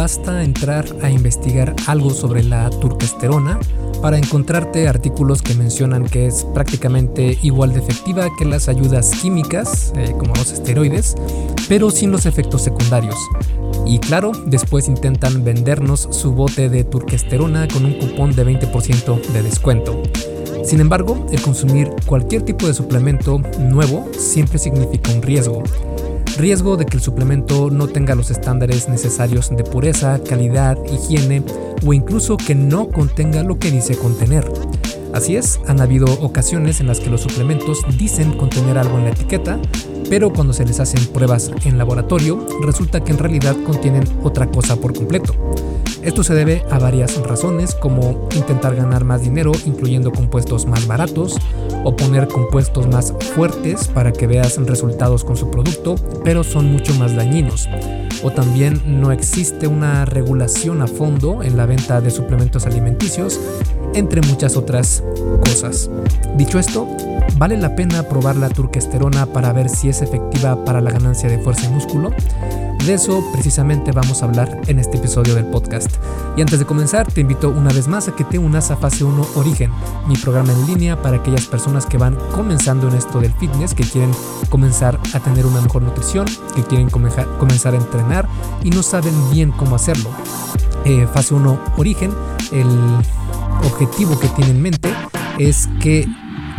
basta entrar a investigar algo sobre la turquesterona para encontrarte artículos que mencionan que es prácticamente igual de efectiva que las ayudas químicas, eh, como los esteroides, pero sin los efectos secundarios. Y claro, después intentan vendernos su bote de turquesterona con un cupón de 20% de descuento. Sin embargo, el consumir cualquier tipo de suplemento nuevo siempre significa un riesgo. Riesgo de que el suplemento no tenga los estándares necesarios de pureza, calidad, higiene o incluso que no contenga lo que dice contener. Así es, han habido ocasiones en las que los suplementos dicen contener algo en la etiqueta, pero cuando se les hacen pruebas en laboratorio, resulta que en realidad contienen otra cosa por completo. Esto se debe a varias razones como intentar ganar más dinero incluyendo compuestos más baratos o poner compuestos más fuertes para que veas resultados con su producto, pero son mucho más dañinos. O también no existe una regulación a fondo en la venta de suplementos alimenticios, entre muchas otras cosas. Dicho esto, ¿vale la pena probar la turquesterona para ver si es efectiva para la ganancia de fuerza y músculo? De eso precisamente vamos a hablar en este episodio del podcast. Y antes de comenzar, te invito una vez más a que te unas a Fase 1 Origen, mi programa en línea para aquellas personas que van comenzando en esto del fitness, que quieren comenzar a tener una mejor nutrición, que quieren comenzar a entrenar y no saben bien cómo hacerlo. Eh, fase 1 Origen, el objetivo que tiene en mente es que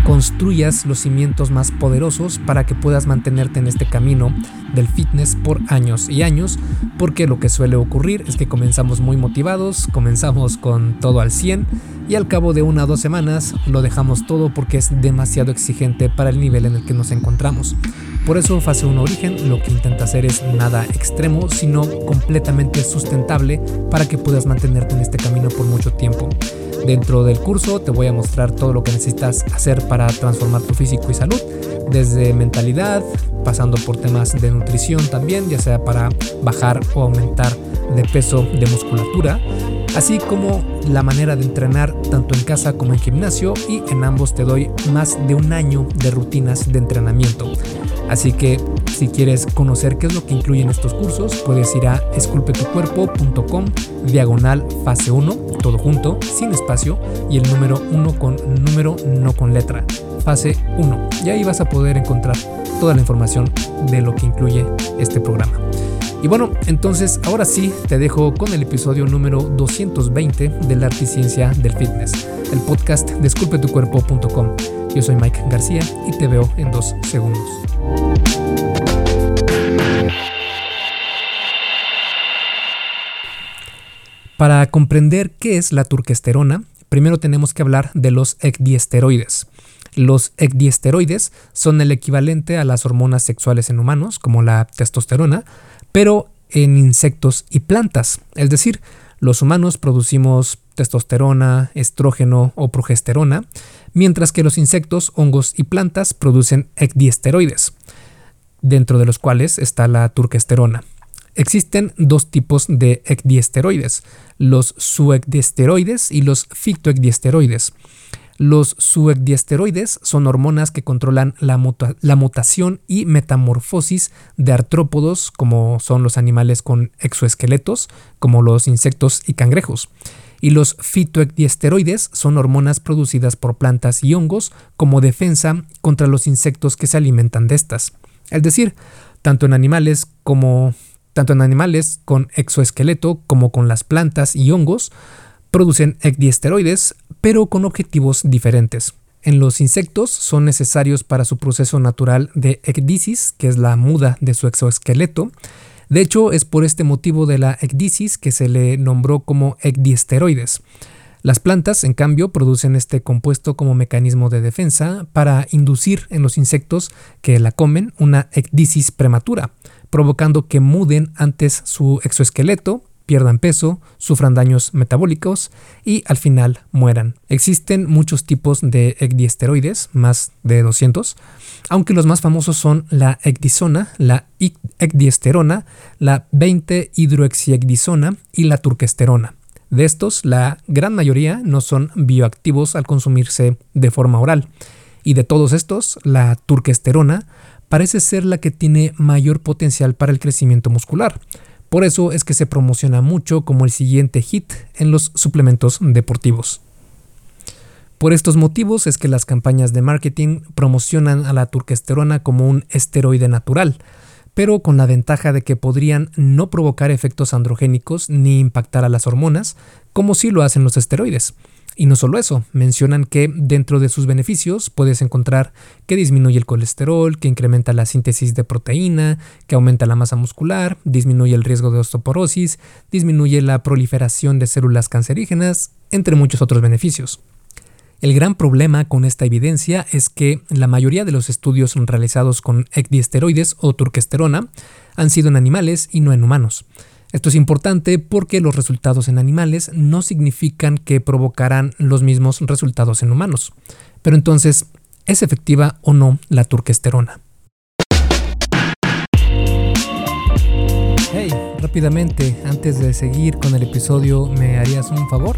construyas los cimientos más poderosos para que puedas mantenerte en este camino del fitness por años y años, porque lo que suele ocurrir es que comenzamos muy motivados, comenzamos con todo al 100 y al cabo de una o dos semanas lo dejamos todo porque es demasiado exigente para el nivel en el que nos encontramos. Por eso fase 1 origen lo que intenta hacer es nada extremo, sino completamente sustentable para que puedas mantenerte en este camino por mucho tiempo. Dentro del curso te voy a mostrar todo lo que necesitas hacer para transformar tu físico y salud, desde mentalidad, pasando por temas de nutrición también, ya sea para bajar o aumentar de peso, de musculatura, así como la manera de entrenar tanto en casa como en gimnasio y en ambos te doy más de un año de rutinas de entrenamiento. Así que si quieres conocer qué es lo que incluyen estos cursos, puedes ir a esculpetucuerpo.com diagonal fase 1, todo junto, sin espacio, y el número 1 con número, no con letra. Fase 1. Y ahí vas a poder encontrar toda la información de lo que incluye este programa. Y bueno, entonces ahora sí te dejo con el episodio número 220 de la arte y ciencia del fitness, el podcast de esculpetucuerpo.com. Yo soy Mike García y te veo en dos segundos. Para comprender qué es la turquesterona, primero tenemos que hablar de los ecdiesteroides. Los ecdiesteroides son el equivalente a las hormonas sexuales en humanos, como la testosterona, pero en insectos y plantas. Es decir, los humanos producimos testosterona, estrógeno o progesterona, mientras que los insectos, hongos y plantas producen ecdiesteroides, dentro de los cuales está la turquesterona. Existen dos tipos de ecdiesteroides, los suecdiesteroides y los fitoecdiesteroides. Los suecdiesteroides son hormonas que controlan la, mutación y metamorfosis de artrópodos, como son los animales con exoesqueletos, como los insectos y cangrejos. Y los fitoecdiesteroides son hormonas producidas por plantas y hongos como defensa contra los insectos que se alimentan de estas. Es decir, tanto en animales como tanto en animales con exoesqueleto como con las plantas y hongos, producen ecdiesteroides, pero con objetivos diferentes. En los insectos son necesarios para su proceso natural de ecdisis, que es la muda de su exoesqueleto. De hecho, es por este motivo de la ecdisis que se le nombró como ecdiesteroides. Las plantas, en cambio, producen este compuesto como mecanismo de defensa para inducir en los insectos que la comen una ecdisis prematura, provocando que muden antes su exoesqueleto, pierdan peso, sufran daños metabólicos y al final mueran. Existen muchos tipos de ecdiesteroides, más de 200, aunque los más famosos son la ecdisona, la ecdiesterona, la 20-hidroexiecdisona y la turquesterona. De estos, la gran mayoría no son bioactivos al consumirse de forma oral. Y de todos estos, la turquesterona parece ser la que tiene mayor potencial para el crecimiento muscular, Por eso es que se promociona mucho como el siguiente hit en los suplementos deportivos. Por estos motivos es que las campañas de marketing promocionan a la turquesterona como un esteroide natural, pero con la ventaja de que podrían no provocar efectos androgénicos ni impactar a las hormonas, como sí lo hacen los esteroides. Y no solo eso, mencionan que dentro de sus beneficios puedes encontrar que disminuye el colesterol, que incrementa la síntesis de proteína, que aumenta la masa muscular, disminuye el riesgo de osteoporosis, disminuye la proliferación de células cancerígenas, entre muchos otros beneficios. El gran problema con esta evidencia es que la mayoría de los estudios realizados con ecdiesteroides o turquesterona han sido en animales y no en humanos. Esto es importante porque los resultados en animales no significan que provocarán los mismos resultados en humanos. Pero entonces, ¿es efectiva o no la turquesterona? Hey, rápidamente, antes de seguir con el episodio, ¿me harías un favor?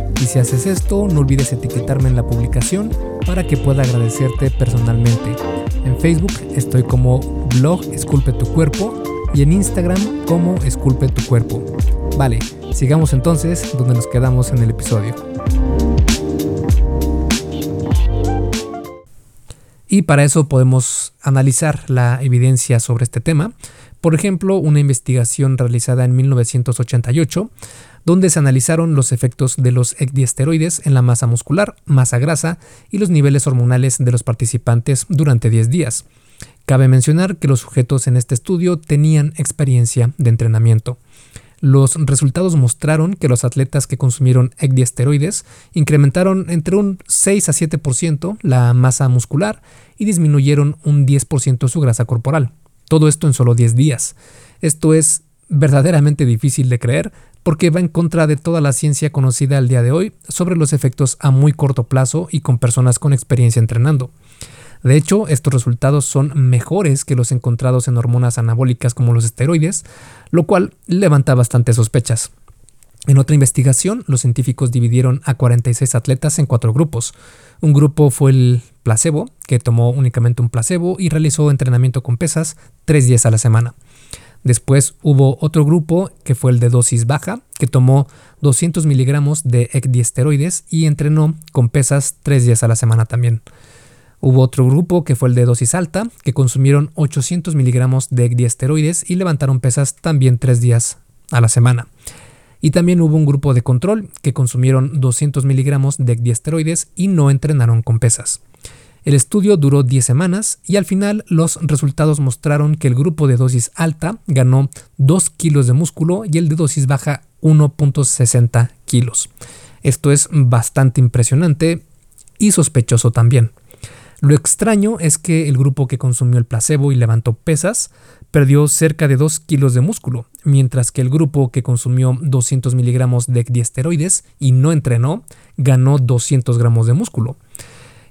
Y si haces esto, no olvides etiquetarme en la publicación para que pueda agradecerte personalmente. En Facebook estoy como blog Esculpe tu cuerpo y en Instagram como Esculpe tu cuerpo. Vale, sigamos entonces donde nos quedamos en el episodio. Y para eso podemos analizar la evidencia sobre este tema. Por ejemplo, una investigación realizada en 1988, donde se analizaron los efectos de los ecdiesteroides en la masa muscular, masa grasa y los niveles hormonales de los participantes durante 10 días. Cabe mencionar que los sujetos en este estudio tenían experiencia de entrenamiento. Los resultados mostraron que los atletas que consumieron ecdiesteroides incrementaron entre un 6 a 7% la masa muscular y disminuyeron un 10% su grasa corporal. Todo esto en solo 10 días. Esto es verdaderamente difícil de creer porque va en contra de toda la ciencia conocida al día de hoy sobre los efectos a muy corto plazo y con personas con experiencia entrenando. De hecho, estos resultados son mejores que los encontrados en hormonas anabólicas como los esteroides, lo cual levanta bastantes sospechas. En otra investigación, los científicos dividieron a 46 atletas en cuatro grupos. Un grupo fue el placebo, que tomó únicamente un placebo y realizó entrenamiento con pesas tres días a la semana. Después hubo otro grupo que fue el de dosis baja, que tomó 200 miligramos de ecdiesteroides y entrenó con pesas tres días a la semana también. Hubo otro grupo que fue el de dosis alta, que consumieron 800 miligramos de ecdiesteroides y levantaron pesas también tres días a la semana. Y también hubo un grupo de control que consumieron 200 miligramos de ecdiesteroides y no entrenaron con pesas. El estudio duró 10 semanas y al final los resultados mostraron que el grupo de dosis alta ganó 2 kilos de músculo y el de dosis baja 1.60 kilos. Esto es bastante impresionante y sospechoso también. Lo extraño es que el grupo que consumió el placebo y levantó pesas perdió cerca de 2 kilos de músculo, mientras que el grupo que consumió 200 miligramos de diesteroides y no entrenó ganó 200 gramos de músculo.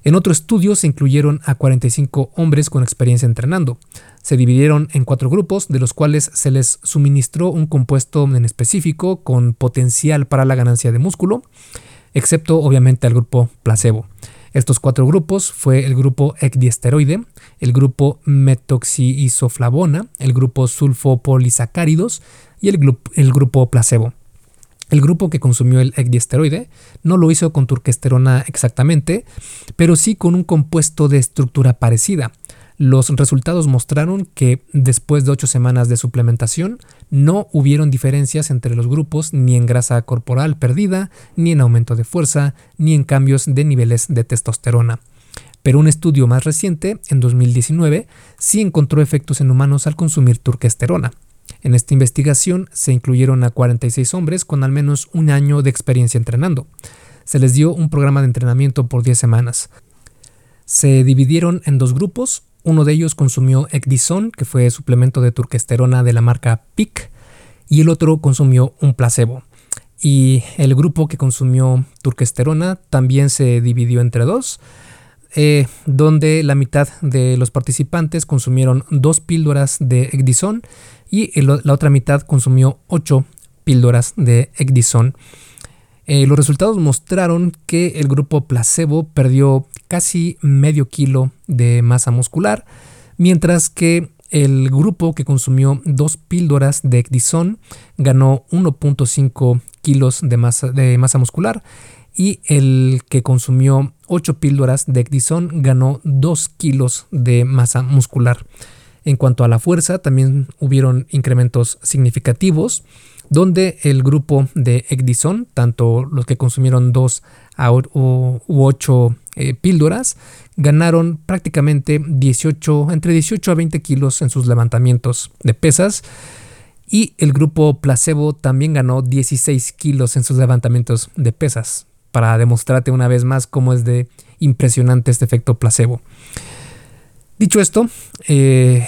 En otro estudio se incluyeron a 45 hombres con experiencia entrenando. Se dividieron en cuatro grupos, de los cuales se les suministró un compuesto en específico con potencial para la ganancia de músculo, excepto obviamente al grupo placebo. Estos cuatro grupos fue el grupo ecdiesteroide, el grupo metoxiisoflavona, el grupo sulfopolisacáridos y el, grupo placebo. El grupo que consumió el ecdiesteroide no lo hizo con turquesterona exactamente, pero sí con un compuesto de estructura parecida, los resultados mostraron que después de ocho semanas de suplementación no hubieron diferencias entre los grupos ni en grasa corporal perdida, ni en aumento de fuerza, ni en cambios de niveles de testosterona. Pero un estudio más reciente, en 2019, sí encontró efectos en humanos al consumir turquesterona. En esta investigación se incluyeron a 46 hombres con al menos un año de experiencia entrenando. Se les dio un programa de entrenamiento por 10 semanas. Se dividieron en dos grupos, uno de ellos consumió Ecdison, que fue suplemento de turquesterona de la marca PIC, y el otro consumió un placebo. Y el grupo que consumió turquesterona también se dividió entre dos, eh, donde la mitad de los participantes consumieron dos píldoras de Ecdison y la otra mitad consumió ocho píldoras de Ecdison. Eh, los resultados mostraron que el grupo placebo perdió casi medio kilo de masa muscular, mientras que el grupo que consumió dos píldoras de Ecdison ganó 1.5 kilos de masa, de masa muscular y el que consumió 8 píldoras de Ecdison ganó 2 kilos de masa muscular. En cuanto a la fuerza, también hubieron incrementos significativos, donde el grupo de Ecdison, tanto los que consumieron 2 u 8 eh, píldoras, ganaron prácticamente 18, entre 18 a 20 kilos en sus levantamientos de pesas. Y el grupo placebo también ganó 16 kilos en sus levantamientos de pesas, para demostrarte una vez más cómo es de impresionante este efecto placebo. Dicho esto, eh,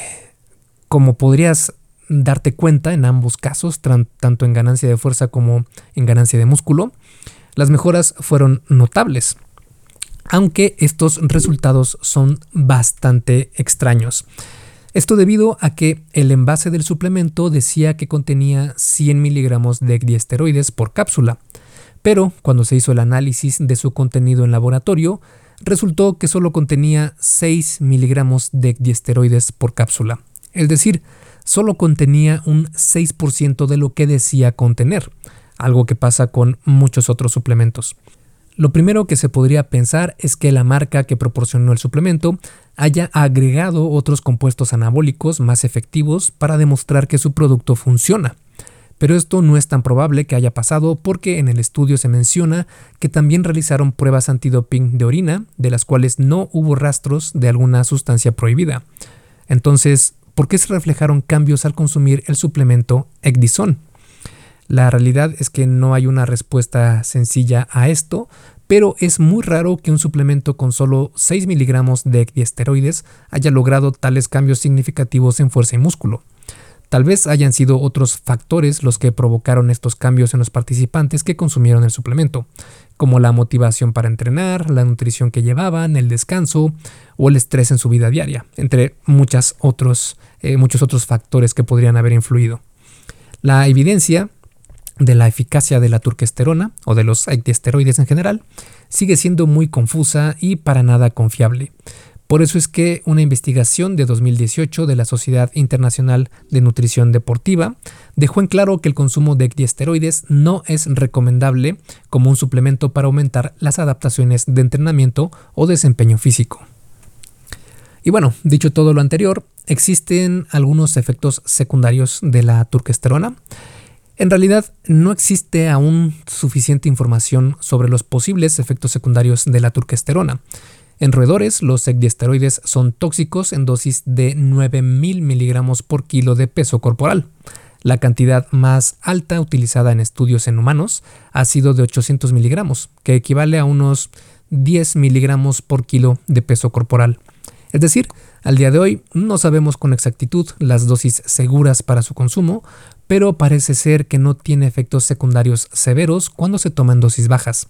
como podrías darte cuenta en ambos casos, tanto en ganancia de fuerza como en ganancia de músculo, las mejoras fueron notables aunque estos resultados son bastante extraños. Esto debido a que el envase del suplemento decía que contenía 100 miligramos de diesteroides por cápsula, pero cuando se hizo el análisis de su contenido en laboratorio, resultó que solo contenía 6 miligramos de diesteroides por cápsula, es decir, solo contenía un 6% de lo que decía contener, algo que pasa con muchos otros suplementos. Lo primero que se podría pensar es que la marca que proporcionó el suplemento haya agregado otros compuestos anabólicos más efectivos para demostrar que su producto funciona. Pero esto no es tan probable que haya pasado porque en el estudio se menciona que también realizaron pruebas antidoping de orina, de las cuales no hubo rastros de alguna sustancia prohibida. Entonces, ¿por qué se reflejaron cambios al consumir el suplemento Ecdison? La realidad es que no hay una respuesta sencilla a esto, pero es muy raro que un suplemento con solo 6 miligramos de esteroides haya logrado tales cambios significativos en fuerza y músculo. Tal vez hayan sido otros factores los que provocaron estos cambios en los participantes que consumieron el suplemento, como la motivación para entrenar, la nutrición que llevaban, el descanso o el estrés en su vida diaria, entre otros, eh, muchos otros factores que podrían haber influido. La evidencia de la eficacia de la turquesterona o de los esteroides en general sigue siendo muy confusa y para nada confiable. Por eso es que una investigación de 2018 de la Sociedad Internacional de Nutrición Deportiva dejó en claro que el consumo de esteroides no es recomendable como un suplemento para aumentar las adaptaciones de entrenamiento o desempeño físico. Y bueno, dicho todo lo anterior, existen algunos efectos secundarios de la turquesterona. En realidad, no existe aún suficiente información sobre los posibles efectos secundarios de la turquesterona. En roedores, los ecdiesteroides son tóxicos en dosis de 9.000 miligramos por kilo de peso corporal. La cantidad más alta utilizada en estudios en humanos ha sido de 800 miligramos, que equivale a unos 10 miligramos por kilo de peso corporal. Es decir, al día de hoy no sabemos con exactitud las dosis seguras para su consumo, pero parece ser que no tiene efectos secundarios severos cuando se toman dosis bajas.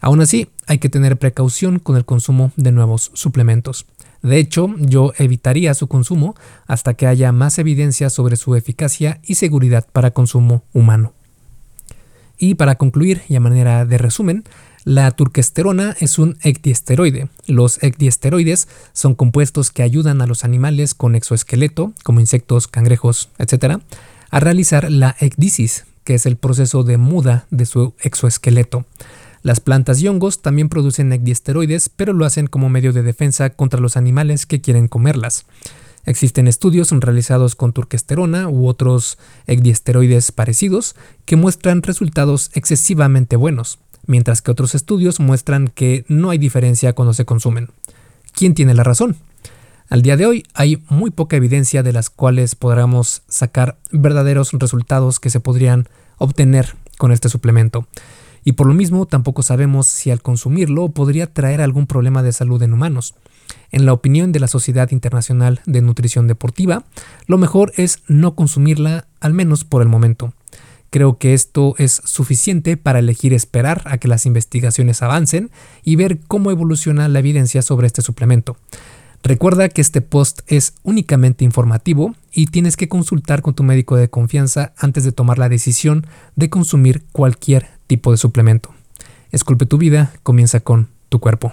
Aún así, hay que tener precaución con el consumo de nuevos suplementos. De hecho, yo evitaría su consumo hasta que haya más evidencia sobre su eficacia y seguridad para consumo humano. Y para concluir, y a manera de resumen, la turquesterona es un ecdiesteroide. Los ecdiesteroides son compuestos que ayudan a los animales con exoesqueleto, como insectos, cangrejos, etc., a realizar la ecdisis, que es el proceso de muda de su exoesqueleto. Las plantas y hongos también producen ecdiesteroides, pero lo hacen como medio de defensa contra los animales que quieren comerlas. Existen estudios realizados con turquesterona u otros ecdiesteroides parecidos que muestran resultados excesivamente buenos, mientras que otros estudios muestran que no hay diferencia cuando se consumen. ¿Quién tiene la razón? Al día de hoy hay muy poca evidencia de las cuales podamos sacar verdaderos resultados que se podrían obtener con este suplemento. Y por lo mismo tampoco sabemos si al consumirlo podría traer algún problema de salud en humanos. En la opinión de la Sociedad Internacional de Nutrición Deportiva, lo mejor es no consumirla al menos por el momento. Creo que esto es suficiente para elegir esperar a que las investigaciones avancen y ver cómo evoluciona la evidencia sobre este suplemento. Recuerda que este post es únicamente informativo y tienes que consultar con tu médico de confianza antes de tomar la decisión de consumir cualquier tipo de suplemento. Esculpe tu vida, comienza con tu cuerpo.